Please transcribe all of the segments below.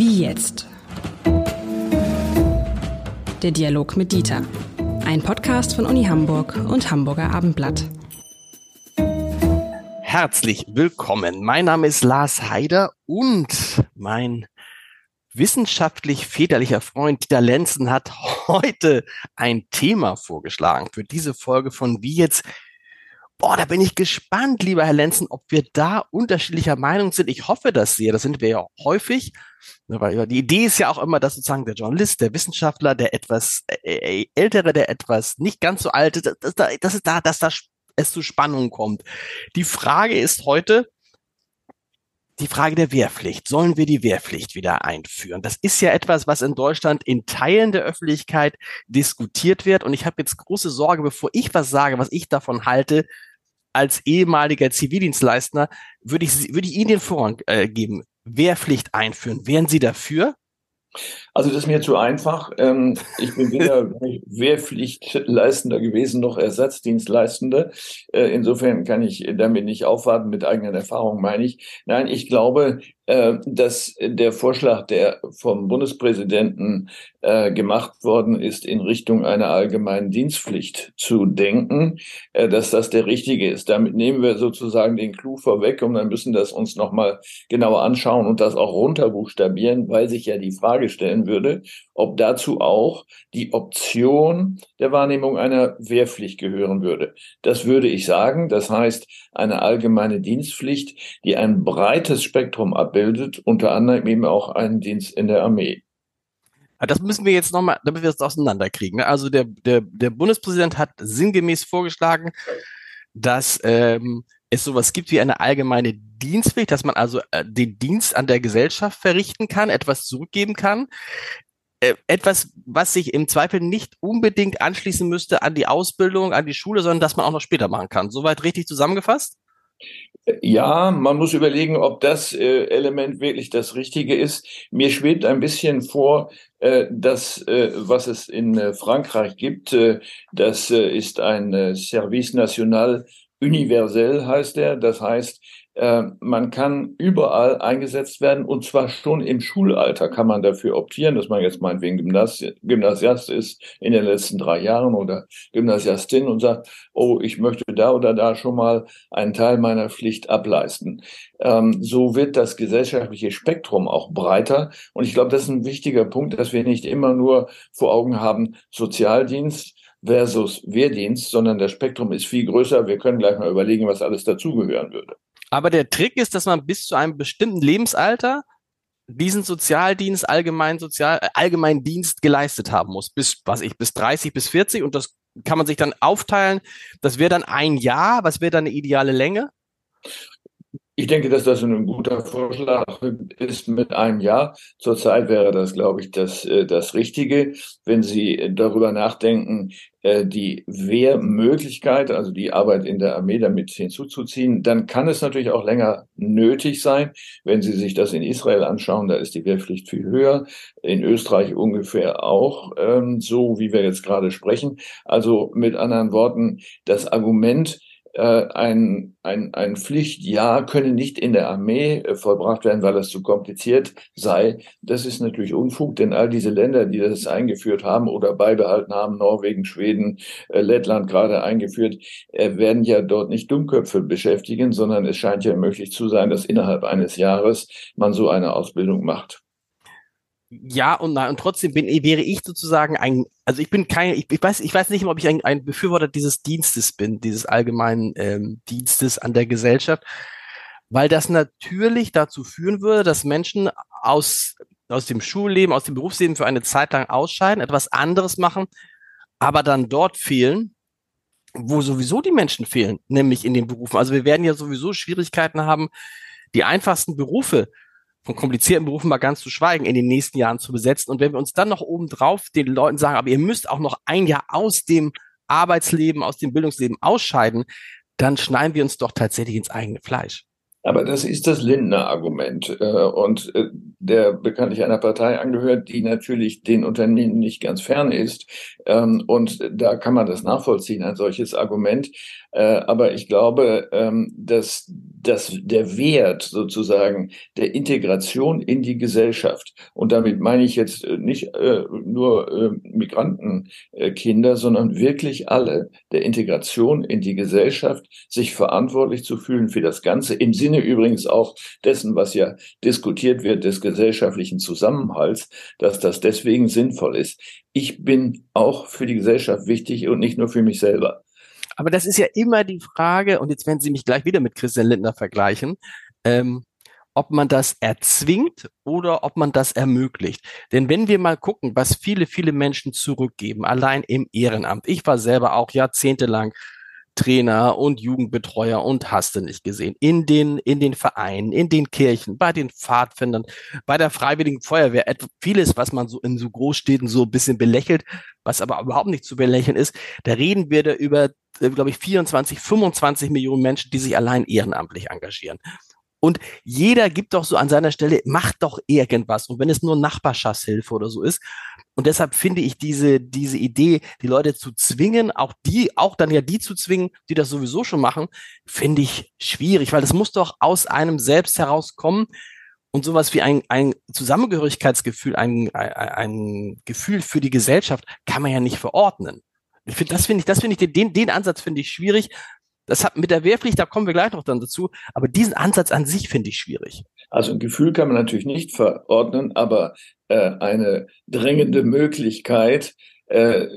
Wie jetzt? Der Dialog mit Dieter. Ein Podcast von Uni Hamburg und Hamburger Abendblatt. Herzlich willkommen. Mein Name ist Lars Heider und mein wissenschaftlich väterlicher Freund Dieter Lenzen hat heute ein Thema vorgeschlagen für diese Folge von Wie jetzt Boah, da bin ich gespannt, lieber Herr Lenzen, ob wir da unterschiedlicher Meinung sind. Ich hoffe das sehr. Das sind wir ja häufig. Die Idee ist ja auch immer, dass sozusagen der Journalist, der Wissenschaftler, der etwas äh, äh ältere, der etwas nicht ganz so alte, dass, dass, dass, da, dass da es zu Spannungen kommt. Die Frage ist heute, die Frage der Wehrpflicht. Sollen wir die Wehrpflicht wieder einführen? Das ist ja etwas, was in Deutschland in Teilen der Öffentlichkeit diskutiert wird. Und ich habe jetzt große Sorge, bevor ich was sage, was ich davon halte, als ehemaliger Zivildienstleister würde ich, würde ich Ihnen den Vorrang äh, geben. Wehrpflicht einführen. Wären Sie dafür? Also das ist mir zu einfach. Ähm, ich bin weder Wehrpflichtleistender gewesen noch Ersatzdienstleistender. Äh, insofern kann ich damit nicht aufwarten, mit eigenen Erfahrungen meine ich. Nein, ich glaube, dass der Vorschlag, der vom Bundespräsidenten äh, gemacht worden ist, in Richtung einer allgemeinen Dienstpflicht zu denken, äh, dass das der richtige ist. Damit nehmen wir sozusagen den Clou vorweg und dann müssen das uns nochmal genauer anschauen und das auch runterbuchstabieren, weil sich ja die Frage stellen würde, ob dazu auch die Option der Wahrnehmung einer Wehrpflicht gehören würde. Das würde ich sagen. Das heißt, eine allgemeine Dienstpflicht, die ein breites Spektrum abbildet, unter anderem eben auch einen Dienst in der Armee. Das müssen wir jetzt nochmal, damit wir das auseinanderkriegen. Ne? Also der, der, der Bundespräsident hat sinngemäß vorgeschlagen, dass ähm, es sowas gibt wie eine allgemeine Dienstpflicht, dass man also äh, den Dienst an der Gesellschaft verrichten kann, etwas zurückgeben kann. Äh, etwas, was sich im Zweifel nicht unbedingt anschließen müsste an die Ausbildung, an die Schule, sondern dass man auch noch später machen kann. Soweit richtig zusammengefasst? Ja, man muss überlegen, ob das äh, Element wirklich das Richtige ist. Mir schwebt ein bisschen vor, äh, das, äh, was es in äh, Frankreich gibt, äh, das äh, ist ein Service National universell, heißt er. Das heißt, äh, man kann überall eingesetzt werden und zwar schon im Schulalter kann man dafür optieren, dass man jetzt meinetwegen Gymnasi Gymnasiast ist in den letzten drei Jahren oder Gymnasiastin und sagt, oh, ich möchte da oder da schon mal einen Teil meiner Pflicht ableisten. Ähm, so wird das gesellschaftliche Spektrum auch breiter und ich glaube, das ist ein wichtiger Punkt, dass wir nicht immer nur vor Augen haben Sozialdienst, versus Wehrdienst, sondern das Spektrum ist viel größer. Wir können gleich mal überlegen, was alles dazugehören würde. Aber der Trick ist, dass man bis zu einem bestimmten Lebensalter diesen Sozialdienst, allgemein Sozial, äh, allgemeinen Dienst geleistet haben muss. Bis, was ich, bis 30, bis 40 und das kann man sich dann aufteilen. Das wäre dann ein Jahr. Was wäre dann eine ideale Länge? Ich denke, dass das ein guter Vorschlag ist mit einem Jahr. Zurzeit wäre das, glaube ich, das, äh, das Richtige. Wenn Sie darüber nachdenken, äh, die Wehrmöglichkeit, also die Arbeit in der Armee damit hinzuzuziehen, dann kann es natürlich auch länger nötig sein. Wenn Sie sich das in Israel anschauen, da ist die Wehrpflicht viel höher. In Österreich ungefähr auch ähm, so, wie wir jetzt gerade sprechen. Also mit anderen Worten, das Argument, ein, ein, ein Pflichtjahr könne nicht in der Armee äh, vollbracht werden, weil das zu kompliziert sei. Das ist natürlich Unfug, denn all diese Länder, die das eingeführt haben oder beibehalten haben, Norwegen, Schweden, äh, Lettland gerade eingeführt, äh, werden ja dort nicht Dummköpfe beschäftigen, sondern es scheint ja möglich zu sein, dass innerhalb eines Jahres man so eine Ausbildung macht ja und nein. Und trotzdem bin, wäre ich sozusagen ein, also ich bin kein, ich, ich weiß, ich weiß nicht, ob ich ein, ein Befürworter dieses Dienstes bin, dieses allgemeinen ähm, Dienstes an der Gesellschaft, weil das natürlich dazu führen würde, dass Menschen aus, aus dem Schulleben, aus dem Berufsleben für eine Zeit lang ausscheiden, etwas anderes machen, aber dann dort fehlen, wo sowieso die Menschen fehlen, nämlich in den Berufen. Also wir werden ja sowieso Schwierigkeiten haben, die einfachsten Berufe von komplizierten Berufen mal ganz zu schweigen, in den nächsten Jahren zu besetzen. Und wenn wir uns dann noch obendrauf den Leuten sagen, aber ihr müsst auch noch ein Jahr aus dem Arbeitsleben, aus dem Bildungsleben ausscheiden, dann schneiden wir uns doch tatsächlich ins eigene Fleisch. Aber das ist das Lindner-Argument. Äh, und äh, der bekanntlich einer Partei angehört, die natürlich den Unternehmen nicht ganz fern ist. Ähm, und da kann man das nachvollziehen, ein solches Argument. Äh, aber ich glaube, ähm, dass, dass der Wert sozusagen der Integration in die Gesellschaft, und damit meine ich jetzt nicht nur Migrantenkinder, sondern wirklich alle, der Integration in die Gesellschaft, sich verantwortlich zu fühlen für das Ganze, im Sinne übrigens auch dessen, was ja diskutiert wird, des gesellschaftlichen Zusammenhalts, dass das deswegen sinnvoll ist. Ich bin auch für die Gesellschaft wichtig und nicht nur für mich selber. Aber das ist ja immer die Frage, und jetzt werden Sie mich gleich wieder mit Christian Lindner vergleichen, ähm, ob man das erzwingt oder ob man das ermöglicht. Denn wenn wir mal gucken, was viele, viele Menschen zurückgeben, allein im Ehrenamt. Ich war selber auch jahrzehntelang Trainer und Jugendbetreuer und hast du nicht gesehen. In den, in den Vereinen, in den Kirchen, bei den Pfadfindern, bei der Freiwilligen Feuerwehr. Vieles, was man so in so Großstädten so ein bisschen belächelt, was aber überhaupt nicht zu belächeln ist. Da reden wir da über äh, glaube ich, 24, 25 Millionen Menschen, die sich allein ehrenamtlich engagieren. Und jeder gibt doch so an seiner Stelle, macht doch irgendwas. Und wenn es nur Nachbarschaftshilfe oder so ist. Und deshalb finde ich diese, diese Idee, die Leute zu zwingen, auch die, auch dann ja die zu zwingen, die das sowieso schon machen, finde ich schwierig, weil das muss doch aus einem selbst herauskommen. Und sowas wie ein, ein Zusammengehörigkeitsgefühl, ein, ein, ein Gefühl für die Gesellschaft kann man ja nicht verordnen. Ich finde, das finde ich, das finde ich, den, den Ansatz finde ich schwierig. Das hat mit der Wehrpflicht, da kommen wir gleich noch dann dazu, aber diesen Ansatz an sich finde ich schwierig. Also ein Gefühl kann man natürlich nicht verordnen, aber äh, eine drängende Möglichkeit, äh,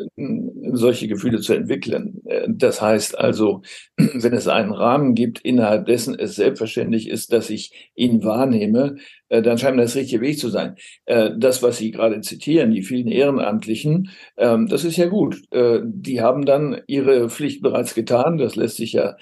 solche Gefühle zu entwickeln. Äh, das heißt also, wenn es einen Rahmen gibt, innerhalb dessen es selbstverständlich ist, dass ich ihn wahrnehme, dann scheint das richtige Weg zu sein. Äh, das, was Sie gerade zitieren, die vielen Ehrenamtlichen, ähm, das ist ja gut. Äh, die haben dann ihre Pflicht bereits getan. Das lässt sich ja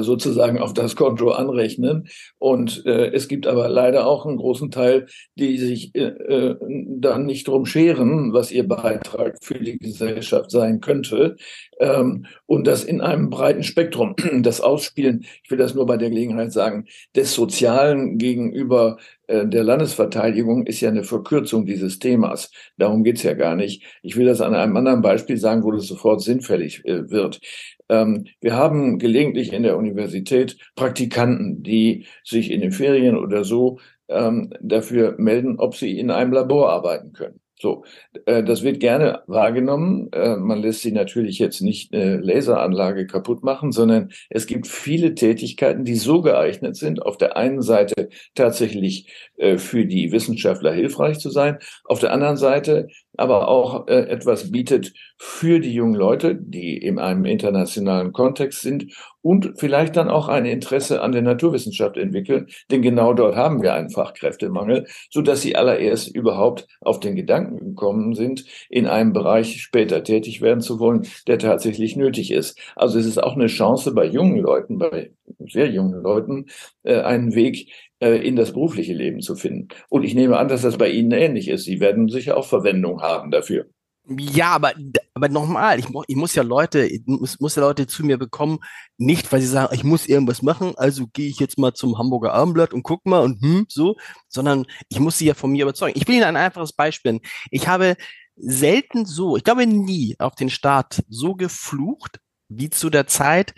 sozusagen auf das Konto anrechnen. Und es gibt aber leider auch einen großen Teil, die sich dann nicht drum scheren, was ihr Beitrag für die Gesellschaft sein könnte. Ähm, und das in einem breiten Spektrum. Das Ausspielen, ich will das nur bei der Gelegenheit sagen, des Sozialen gegenüber äh, der Landesverteidigung ist ja eine Verkürzung dieses Themas. Darum geht's ja gar nicht. Ich will das an einem anderen Beispiel sagen, wo das sofort sinnfällig äh, wird. Ähm, wir haben gelegentlich in der Universität Praktikanten, die sich in den Ferien oder so ähm, dafür melden, ob sie in einem Labor arbeiten können. So, äh, das wird gerne wahrgenommen. Äh, man lässt sie natürlich jetzt nicht eine Laseranlage kaputt machen, sondern es gibt viele Tätigkeiten, die so geeignet sind, auf der einen Seite tatsächlich äh, für die Wissenschaftler hilfreich zu sein, auf der anderen Seite aber auch äh, etwas bietet für die jungen Leute, die in einem internationalen Kontext sind und vielleicht dann auch ein Interesse an der Naturwissenschaft entwickeln, denn genau dort haben wir einen Fachkräftemangel, so dass sie allererst überhaupt auf den Gedanken gekommen sind, in einem Bereich später tätig werden zu wollen, der tatsächlich nötig ist. Also es ist auch eine Chance bei jungen Leuten, bei sehr jungen Leuten, äh, einen Weg äh, in das berufliche Leben zu finden. Und ich nehme an, dass das bei Ihnen ähnlich ist. Sie werden sicher auch Verwendung haben dafür. Ja, aber, aber nochmal, ich, ich muss ja Leute, muss, muss ja Leute zu mir bekommen, nicht weil sie sagen, ich muss irgendwas machen, also gehe ich jetzt mal zum Hamburger Abendblatt und guck mal und hm, so, sondern ich muss sie ja von mir überzeugen. Ich will Ihnen ein einfaches Beispiel. nennen. Ich habe selten so, ich glaube nie auf den Staat so geflucht, wie zu der Zeit,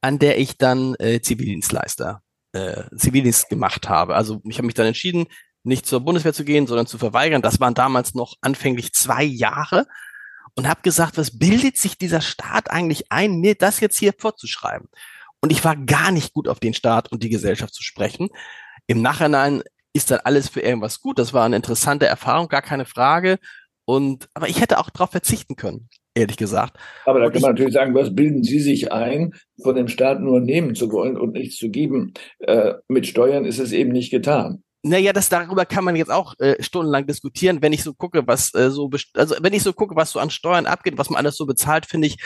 an der ich dann äh, Zivildienstleister äh, Zivildienst gemacht habe. Also ich habe mich dann entschieden, nicht zur Bundeswehr zu gehen, sondern zu verweigern. Das waren damals noch anfänglich zwei Jahre und habe gesagt, was bildet sich dieser Staat eigentlich ein, mir das jetzt hier vorzuschreiben? Und ich war gar nicht gut auf den Staat und die Gesellschaft zu sprechen. Im Nachhinein ist dann alles für irgendwas gut. Das war eine interessante Erfahrung, gar keine Frage. Und aber ich hätte auch darauf verzichten können ehrlich gesagt. Aber da kann man natürlich sagen, was bilden Sie sich ein, von dem Staat nur nehmen zu wollen und nichts zu geben? Äh, mit Steuern ist es eben nicht getan. Naja, das darüber kann man jetzt auch äh, stundenlang diskutieren. Wenn ich so gucke, was äh, so also wenn ich so gucke, was so an Steuern abgeht, was man alles so bezahlt, finde ich,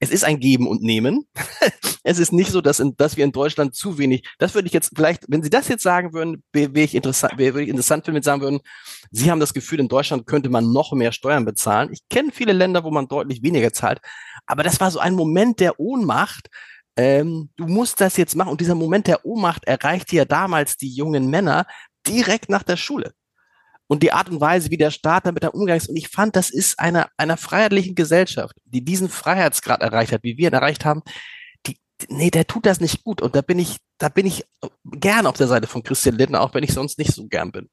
es ist ein Geben und Nehmen. es ist nicht so, dass, in, dass wir in Deutschland zu wenig. Das würde ich jetzt vielleicht, wenn Sie das jetzt sagen würden, wäre wär ich interessant, wäre wär ich interessant, wenn Sie sagen würden, Sie haben das Gefühl, in Deutschland könnte man noch mehr Steuern bezahlen. Ich kenne viele Länder, wo man deutlich weniger zahlt, aber das war so ein Moment der Ohnmacht. Ähm, du musst das jetzt machen. Und dieser Moment der Ohnmacht erreichte ja damals die jungen Männer, direkt nach der Schule. und die Art und Weise, wie der Staat damit umgegangen ist. Und ich fand, das ist einer, einer freiheitlichen Gesellschaft, die diesen Freiheitsgrad erreicht hat, wie wir ihn erreicht haben, die, nee, der tut das nicht gut. Und da bin ich, da bin ich gern auf der Seite von Christian Lindner, auch wenn ich sonst nicht so gern bin.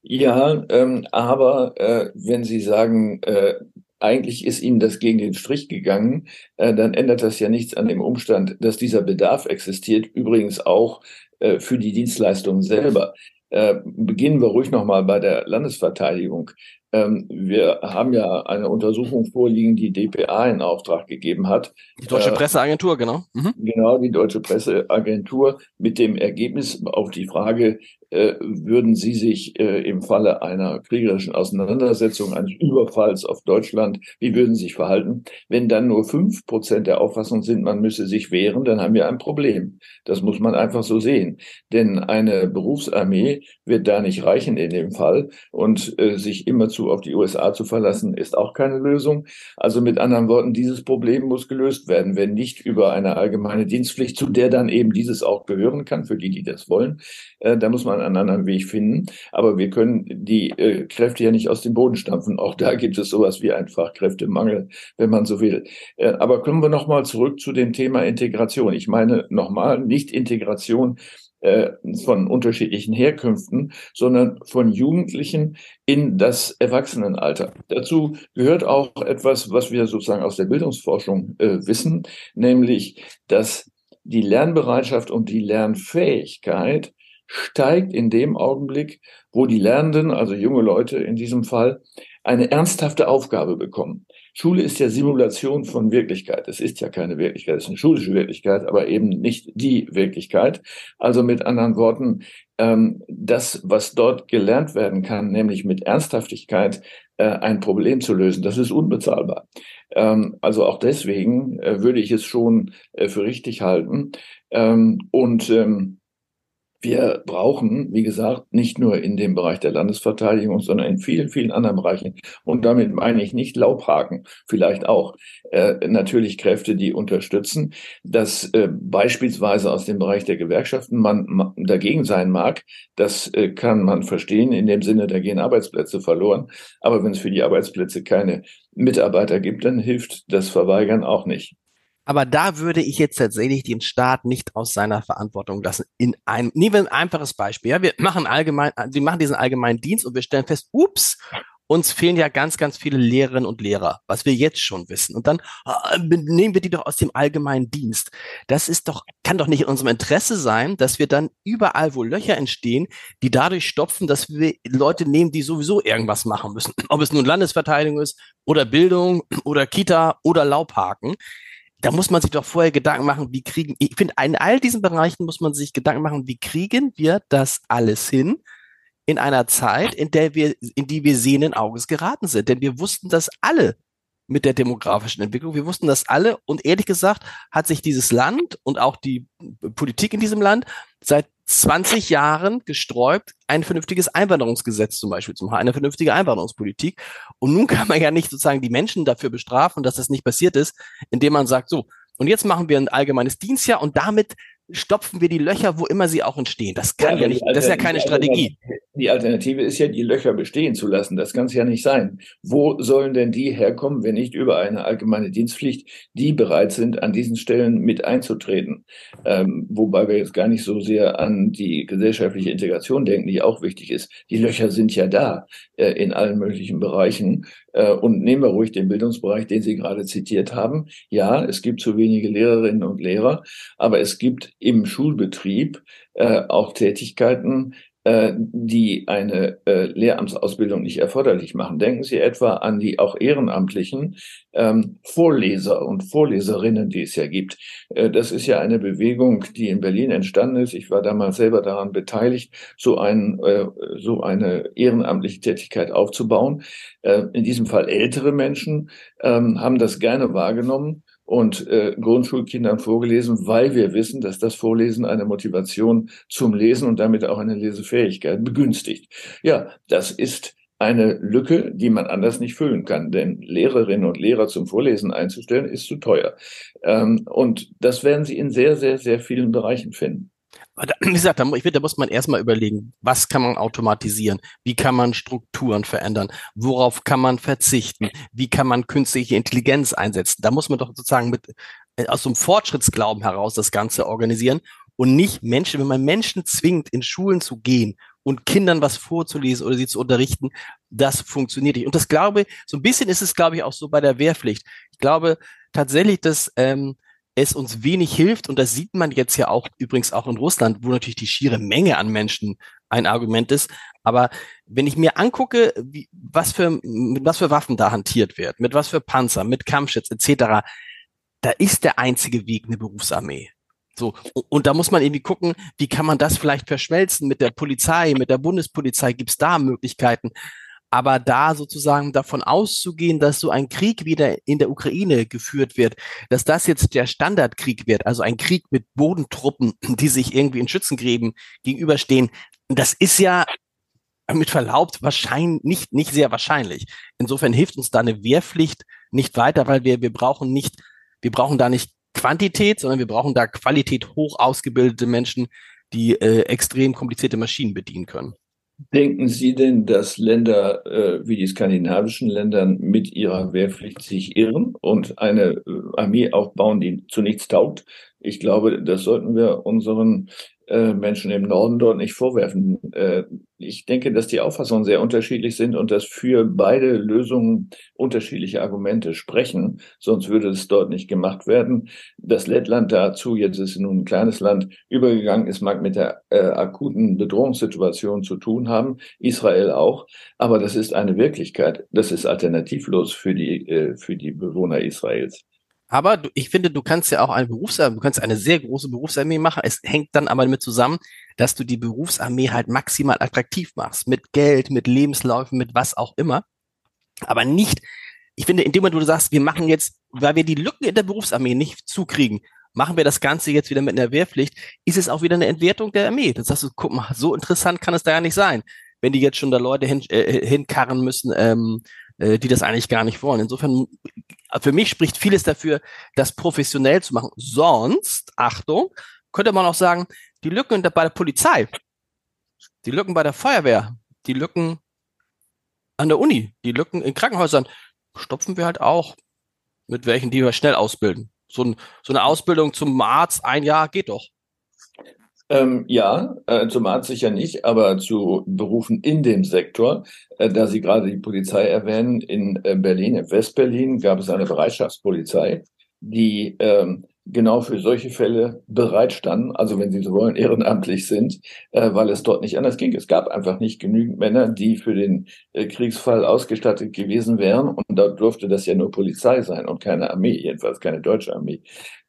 Ja, ähm, aber äh, wenn Sie sagen, äh, eigentlich ist Ihnen das gegen den Strich gegangen, äh, dann ändert das ja nichts an dem Umstand, dass dieser Bedarf existiert, übrigens auch äh, für die Dienstleistungen selber. Äh, beginnen wir ruhig nochmal bei der Landesverteidigung. Ähm, wir haben ja eine Untersuchung vorliegen, die DPA in Auftrag gegeben hat. Die Deutsche äh, Presseagentur, genau. Mhm. Genau, die Deutsche Presseagentur mit dem Ergebnis auf die Frage, würden Sie sich äh, im Falle einer kriegerischen Auseinandersetzung, eines Überfalls auf Deutschland, wie würden Sie sich verhalten? Wenn dann nur fünf Prozent der Auffassung sind, man müsse sich wehren, dann haben wir ein Problem. Das muss man einfach so sehen. Denn eine Berufsarmee wird da nicht reichen in dem Fall und äh, sich immerzu auf die USA zu verlassen, ist auch keine Lösung. Also mit anderen Worten, dieses Problem muss gelöst werden, wenn nicht über eine allgemeine Dienstpflicht, zu der dann eben dieses auch gehören kann, für die, die das wollen. Äh, da muss man einen anderen Weg finden. Aber wir können die äh, Kräfte ja nicht aus dem Boden stampfen. Auch da gibt es sowas wie einen Fachkräftemangel, wenn man so will. Äh, aber kommen wir nochmal zurück zu dem Thema Integration. Ich meine nochmal nicht Integration äh, von unterschiedlichen Herkünften, sondern von Jugendlichen in das Erwachsenenalter. Dazu gehört auch etwas, was wir sozusagen aus der Bildungsforschung äh, wissen, nämlich, dass die Lernbereitschaft und die Lernfähigkeit steigt in dem Augenblick, wo die Lernenden, also junge Leute in diesem Fall, eine ernsthafte Aufgabe bekommen. Schule ist ja Simulation von Wirklichkeit. Es ist ja keine Wirklichkeit, es ist eine schulische Wirklichkeit, aber eben nicht die Wirklichkeit. Also mit anderen Worten, ähm, das, was dort gelernt werden kann, nämlich mit Ernsthaftigkeit äh, ein Problem zu lösen, das ist unbezahlbar. Ähm, also auch deswegen äh, würde ich es schon äh, für richtig halten. Ähm, und ähm, wir brauchen, wie gesagt, nicht nur in dem Bereich der Landesverteidigung, sondern in vielen, vielen anderen Bereichen. Und damit meine ich nicht Laubhaken, vielleicht auch äh, natürlich Kräfte, die unterstützen, dass äh, beispielsweise aus dem Bereich der Gewerkschaften man, man dagegen sein mag. Das äh, kann man verstehen in dem Sinne, da gehen Arbeitsplätze verloren. Aber wenn es für die Arbeitsplätze keine Mitarbeiter gibt, dann hilft das Verweigern auch nicht. Aber da würde ich jetzt tatsächlich den Staat nicht aus seiner Verantwortung lassen. In einem, nehmen wir ein einfaches Beispiel. Ja, wir machen allgemein, wir machen diesen allgemeinen Dienst und wir stellen fest, ups, uns fehlen ja ganz, ganz viele Lehrerinnen und Lehrer, was wir jetzt schon wissen. Und dann äh, nehmen wir die doch aus dem allgemeinen Dienst. Das ist doch, kann doch nicht in unserem Interesse sein, dass wir dann überall, wo Löcher entstehen, die dadurch stopfen, dass wir Leute nehmen, die sowieso irgendwas machen müssen. Ob es nun Landesverteidigung ist oder Bildung oder Kita oder Laubhaken da muss man sich doch vorher Gedanken machen, wie kriegen, ich finde, in all diesen Bereichen muss man sich Gedanken machen, wie kriegen wir das alles hin in einer Zeit, in der wir, in die wir sehenden Auges geraten sind. Denn wir wussten das alle mit der demografischen Entwicklung. Wir wussten das alle und ehrlich gesagt hat sich dieses Land und auch die Politik in diesem Land seit 20 Jahren gesträubt, ein vernünftiges Einwanderungsgesetz zum Beispiel zu machen, eine vernünftige Einwanderungspolitik. Und nun kann man ja nicht sozusagen die Menschen dafür bestrafen, dass das nicht passiert ist, indem man sagt, so, und jetzt machen wir ein allgemeines Dienstjahr und damit stopfen wir die Löcher, wo immer sie auch entstehen. Das kann ja, ja nicht, das ist ja keine Strategie. Die Alternative ist ja, die Löcher bestehen zu lassen. Das kann es ja nicht sein. Wo sollen denn die herkommen, wenn nicht über eine allgemeine Dienstpflicht, die bereit sind, an diesen Stellen mit einzutreten? Ähm, wobei wir jetzt gar nicht so sehr an die gesellschaftliche Integration denken, die auch wichtig ist. Die Löcher sind ja da äh, in allen möglichen Bereichen. Äh, und nehmen wir ruhig den Bildungsbereich, den Sie gerade zitiert haben. Ja, es gibt zu wenige Lehrerinnen und Lehrer, aber es gibt im Schulbetrieb äh, auch Tätigkeiten, äh, die eine äh, Lehramtsausbildung nicht erforderlich machen. Denken Sie etwa an die auch ehrenamtlichen ähm, Vorleser und Vorleserinnen, die es ja gibt. Äh, das ist ja eine Bewegung, die in Berlin entstanden ist. Ich war damals selber daran beteiligt, so, ein, äh, so eine ehrenamtliche Tätigkeit aufzubauen. Äh, in diesem Fall ältere Menschen ähm, haben das gerne wahrgenommen und äh, Grundschulkindern vorgelesen, weil wir wissen, dass das Vorlesen eine Motivation zum Lesen und damit auch eine Lesefähigkeit begünstigt. Ja, das ist eine Lücke, die man anders nicht füllen kann, denn Lehrerinnen und Lehrer zum Vorlesen einzustellen, ist zu teuer. Ähm, und das werden Sie in sehr, sehr, sehr vielen Bereichen finden. wie gesagt, ich finde, da muss man erstmal überlegen, was kann man automatisieren? Wie kann man Strukturen verändern? Worauf kann man verzichten? Wie kann man künstliche Intelligenz einsetzen? Da muss man doch sozusagen mit, äh, aus so einem Fortschrittsglauben heraus das Ganze organisieren und nicht Menschen, wenn man Menschen zwingt, in Schulen zu gehen und Kindern was vorzulesen oder sie zu unterrichten, das funktioniert nicht. Und das glaube, so ein bisschen ist es, glaube ich, auch so bei der Wehrpflicht. Ich glaube tatsächlich, dass ähm, es uns wenig hilft. Und das sieht man jetzt ja auch übrigens auch in Russland, wo natürlich die schiere Menge an Menschen ein Argument ist. Aber wenn ich mir angucke, wie, was für, mit was für Waffen da hantiert wird, mit was für Panzer, mit Kampfschutz etc., da ist der einzige Weg eine Berufsarmee. So, und da muss man irgendwie gucken, wie kann man das vielleicht verschmelzen mit der Polizei, mit der Bundespolizei, gibt es da Möglichkeiten? Aber da sozusagen davon auszugehen, dass so ein Krieg wieder in der Ukraine geführt wird, dass das jetzt der Standardkrieg wird, also ein Krieg mit Bodentruppen, die sich irgendwie in Schützengräben gegenüberstehen, das ist ja mit Verlaub wahrscheinlich nicht, nicht sehr wahrscheinlich. Insofern hilft uns da eine Wehrpflicht nicht weiter, weil wir, wir brauchen nicht, wir brauchen da nicht Quantität, sondern wir brauchen da Qualität hoch ausgebildete Menschen, die äh, extrem komplizierte Maschinen bedienen können. Denken Sie denn, dass Länder äh, wie die skandinavischen Länder mit ihrer Wehrpflicht sich irren und eine äh, Armee aufbauen, die zu nichts taugt? Ich glaube, das sollten wir unseren äh, Menschen im Norden dort nicht vorwerfen. Äh, ich denke, dass die Auffassungen sehr unterschiedlich sind und dass für beide Lösungen unterschiedliche Argumente sprechen. Sonst würde es dort nicht gemacht werden. Dass Lettland dazu, jetzt ist nun ein kleines Land, übergegangen ist, mag mit der äh, akuten Bedrohungssituation zu tun haben. Israel auch. Aber das ist eine Wirklichkeit. Das ist alternativlos für die, äh, für die Bewohner Israels. Aber du, ich finde, du kannst ja auch eine Berufsarmee, du kannst eine sehr große Berufsarmee machen. Es hängt dann aber damit zusammen, dass du die Berufsarmee halt maximal attraktiv machst. Mit Geld, mit Lebensläufen, mit was auch immer. Aber nicht, ich finde, in dem Moment, wo du sagst, wir machen jetzt, weil wir die Lücken in der Berufsarmee nicht zukriegen, machen wir das Ganze jetzt wieder mit einer Wehrpflicht, ist es auch wieder eine Entwertung der Armee. Das sagst du, guck mal, so interessant kann es da ja nicht sein, wenn die jetzt schon da Leute hin, äh, hinkarren müssen, ähm, äh, die das eigentlich gar nicht wollen. Insofern, für mich spricht vieles dafür, das professionell zu machen. Sonst, Achtung, könnte man auch sagen, die Lücken bei der Polizei, die Lücken bei der Feuerwehr, die Lücken an der Uni, die Lücken in Krankenhäusern, stopfen wir halt auch mit welchen, die wir schnell ausbilden. So, ein, so eine Ausbildung zum Arzt, ein Jahr geht doch. Ähm, ja, äh, zum Arzt sicher nicht, aber zu Berufen in dem Sektor, äh, da Sie gerade die Polizei erwähnen, in äh, Berlin, in Westberlin gab es eine Bereitschaftspolizei, die ähm, genau für solche Fälle bereitstanden, also wenn Sie so wollen, ehrenamtlich sind, äh, weil es dort nicht anders ging. Es gab einfach nicht genügend Männer, die für den äh, Kriegsfall ausgestattet gewesen wären und da durfte das ja nur Polizei sein und keine Armee, jedenfalls keine deutsche Armee.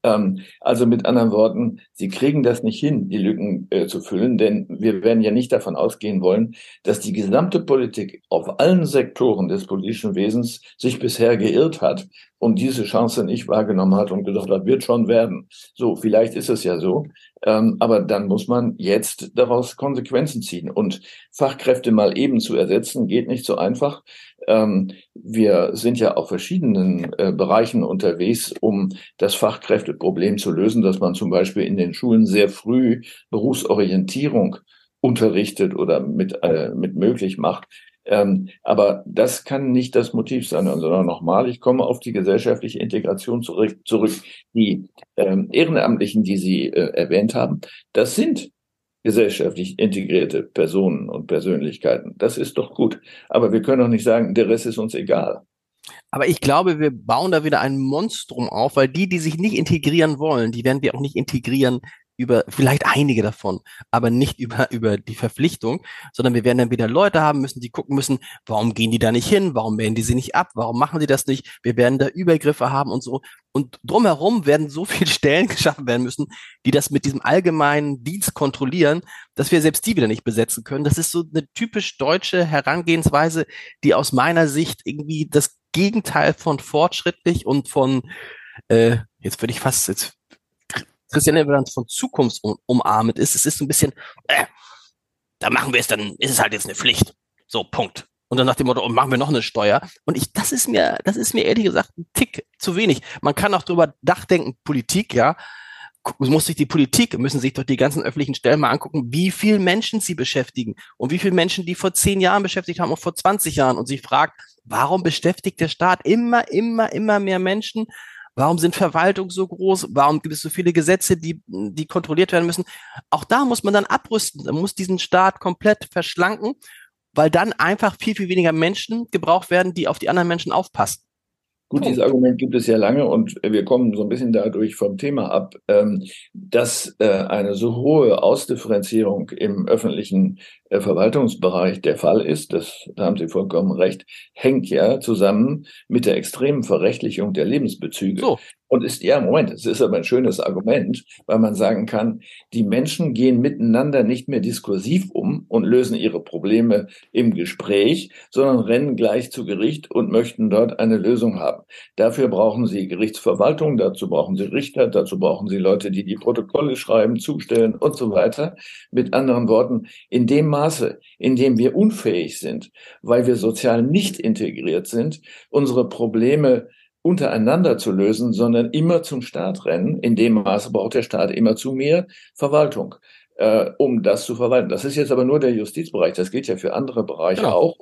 Ähm, also mit anderen Worten, sie kriegen das nicht hin, die Lücken äh, zu füllen, denn wir werden ja nicht davon ausgehen wollen, dass die gesamte Politik auf allen Sektoren des politischen Wesens sich bisher geirrt hat und diese Chance nicht wahrgenommen hat und gesagt hat, wird schon werden. So, vielleicht ist es ja so, ähm, aber dann muss man jetzt daraus Konsequenzen ziehen. Und Fachkräfte mal eben zu ersetzen, geht nicht so einfach. Ähm, wir sind ja auf verschiedenen äh, Bereichen unterwegs, um das Fachkräfteproblem zu lösen, dass man zum Beispiel in den Schulen sehr früh Berufsorientierung unterrichtet oder mit, äh, mit möglich macht. Ähm, aber das kann nicht das Motiv sein, sondern nochmal, ich komme auf die gesellschaftliche Integration zurück. zurück. Die ähm, Ehrenamtlichen, die Sie äh, erwähnt haben, das sind gesellschaftlich integrierte Personen und Persönlichkeiten. Das ist doch gut. Aber wir können doch nicht sagen, der Rest ist uns egal. Aber ich glaube, wir bauen da wieder ein Monstrum auf, weil die, die sich nicht integrieren wollen, die werden wir auch nicht integrieren, über vielleicht einige davon, aber nicht über, über die Verpflichtung, sondern wir werden dann wieder Leute haben müssen, die gucken müssen, warum gehen die da nicht hin, warum melden die sie nicht ab, warum machen die das nicht, wir werden da Übergriffe haben und so. Und drumherum werden so viele Stellen geschaffen werden müssen, die das mit diesem allgemeinen Dienst kontrollieren, dass wir selbst die wieder nicht besetzen können. Das ist so eine typisch deutsche Herangehensweise, die aus meiner Sicht irgendwie das Gegenteil von fortschrittlich und von, äh, jetzt würde ich fast, jetzt Christian Evans von Zukunft umarmet ist. Es ist so ein bisschen, äh, da machen wir es, dann ist es halt jetzt eine Pflicht. So, Punkt. Und dann nach dem Motto, oh, machen wir noch eine Steuer. Und ich, das ist mir, das ist mir ehrlich gesagt ein Tick zu wenig. Man kann auch drüber nachdenken, Politik, ja. muss sich die Politik, müssen sich doch die ganzen öffentlichen Stellen mal angucken, wie viele Menschen sie beschäftigen und wie viele Menschen die vor zehn Jahren beschäftigt haben und vor 20 Jahren und sich fragt, warum beschäftigt der Staat immer, immer, immer mehr Menschen? Warum sind Verwaltungen so groß? Warum gibt es so viele Gesetze, die, die kontrolliert werden müssen? Auch da muss man dann abrüsten. Man muss diesen Staat komplett verschlanken, weil dann einfach viel, viel weniger Menschen gebraucht werden, die auf die anderen Menschen aufpassen. Gut, dieses Argument gibt es ja lange und wir kommen so ein bisschen dadurch vom Thema ab, ähm, dass äh, eine so hohe Ausdifferenzierung im öffentlichen äh, Verwaltungsbereich der Fall ist, das da haben Sie vollkommen recht, hängt ja zusammen mit der extremen Verrechtlichung der Lebensbezüge. So. Und ist, ja, Moment, es ist aber ein schönes Argument, weil man sagen kann, die Menschen gehen miteinander nicht mehr diskursiv um und lösen ihre Probleme im Gespräch, sondern rennen gleich zu Gericht und möchten dort eine Lösung haben. Dafür brauchen sie Gerichtsverwaltung, dazu brauchen sie Richter, dazu brauchen sie Leute, die die Protokolle schreiben, zustellen und so weiter. Mit anderen Worten, in dem Maße, in dem wir unfähig sind, weil wir sozial nicht integriert sind, unsere Probleme untereinander zu lösen, sondern immer zum Staat rennen. In dem Maße braucht der Staat immer zu mehr Verwaltung, äh, um das zu verwalten. Das ist jetzt aber nur der Justizbereich. Das gilt ja für andere Bereiche genau. auch.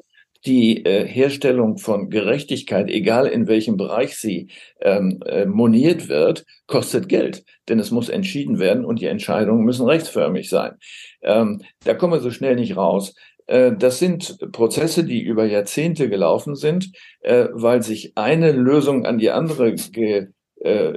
Die äh, Herstellung von Gerechtigkeit, egal in welchem Bereich sie ähm, äh, moniert wird, kostet Geld, denn es muss entschieden werden und die Entscheidungen müssen rechtsförmig sein. Ähm, da kommen wir so schnell nicht raus. Äh, das sind Prozesse, die über Jahrzehnte gelaufen sind, äh, weil sich eine Lösung an die andere ge, äh,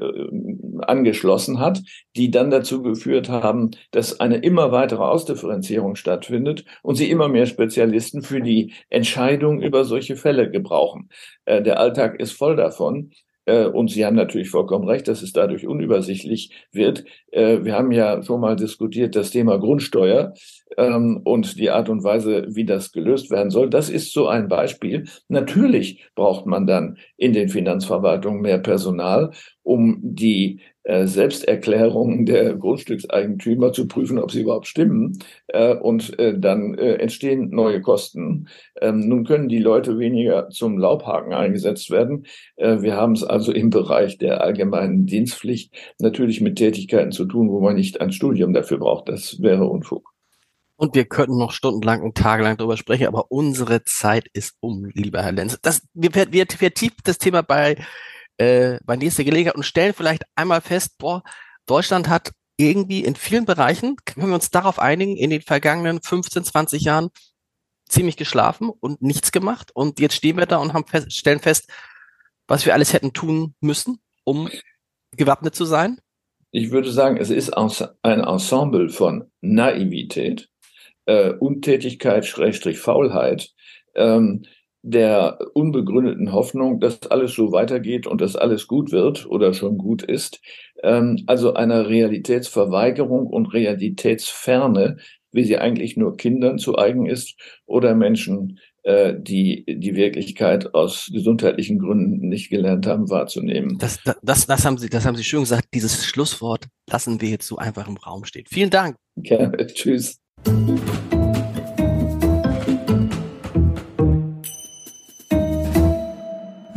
angeschlossen hat, die dann dazu geführt haben, dass eine immer weitere Ausdifferenzierung stattfindet und sie immer mehr Spezialisten für die Entscheidung über solche Fälle gebrauchen. der Alltag ist voll davon. Äh, und Sie haben natürlich vollkommen recht, dass es dadurch unübersichtlich wird. Äh, wir haben ja schon mal diskutiert das Thema Grundsteuer ähm, und die Art und Weise, wie das gelöst werden soll. Das ist so ein Beispiel. Natürlich braucht man dann in den Finanzverwaltungen mehr Personal, um die Selbsterklärungen der Grundstückseigentümer zu prüfen, ob sie überhaupt stimmen. Äh, und äh, dann äh, entstehen neue Kosten. Ähm, nun können die Leute weniger zum Laubhaken eingesetzt werden. Äh, wir haben es also im Bereich der allgemeinen Dienstpflicht natürlich mit Tätigkeiten zu tun, wo man nicht ein Studium dafür braucht. Das wäre Unfug. Und wir könnten noch stundenlang und tagelang darüber sprechen, aber unsere Zeit ist um, lieber Herr Lenz. Das, wir, wir, wir das Thema bei äh, bei nächster Gelegenheit und stellen vielleicht einmal fest, boah, Deutschland hat irgendwie in vielen Bereichen, können wir uns darauf einigen, in den vergangenen 15, 20 Jahren ziemlich geschlafen und nichts gemacht. Und jetzt stehen wir da und haben fest, stellen fest, was wir alles hätten tun müssen, um gewappnet zu sein. Ich würde sagen, es ist ein Ensemble von Naivität, äh, Untätigkeit, Schrägstrich Faulheit, ähm, der unbegründeten Hoffnung, dass alles so weitergeht und dass alles gut wird oder schon gut ist, ähm, also einer Realitätsverweigerung und Realitätsferne, wie sie eigentlich nur Kindern zu eigen ist oder Menschen, äh, die die Wirklichkeit aus gesundheitlichen Gründen nicht gelernt haben wahrzunehmen. Das, das, das, haben Sie, das haben Sie schön gesagt. Dieses Schlusswort lassen wir jetzt so einfach im Raum stehen. Vielen Dank. Gerne. Tschüss.